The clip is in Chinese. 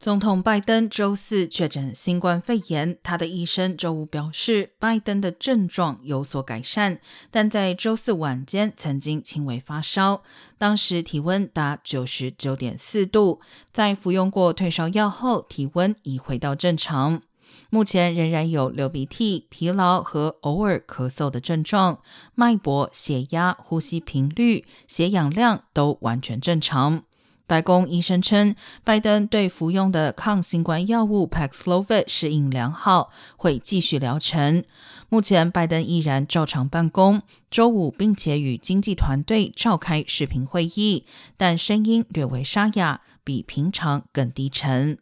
总统拜登周四确诊新冠肺炎，他的医生周五表示，拜登的症状有所改善，但在周四晚间曾经轻微发烧，当时体温达九十九点四度，在服用过退烧药后，体温已回到正常。目前仍然有流鼻涕、疲劳和偶尔咳嗽的症状，脉搏、血压、呼吸频率、血氧量都完全正常。白宫医生称，拜登对服用的抗新冠药物 Paxlovid 适应良好，会继续疗程。目前，拜登依然照常办公，周五并且与经济团队召开视频会议，但声音略为沙哑，比平常更低沉。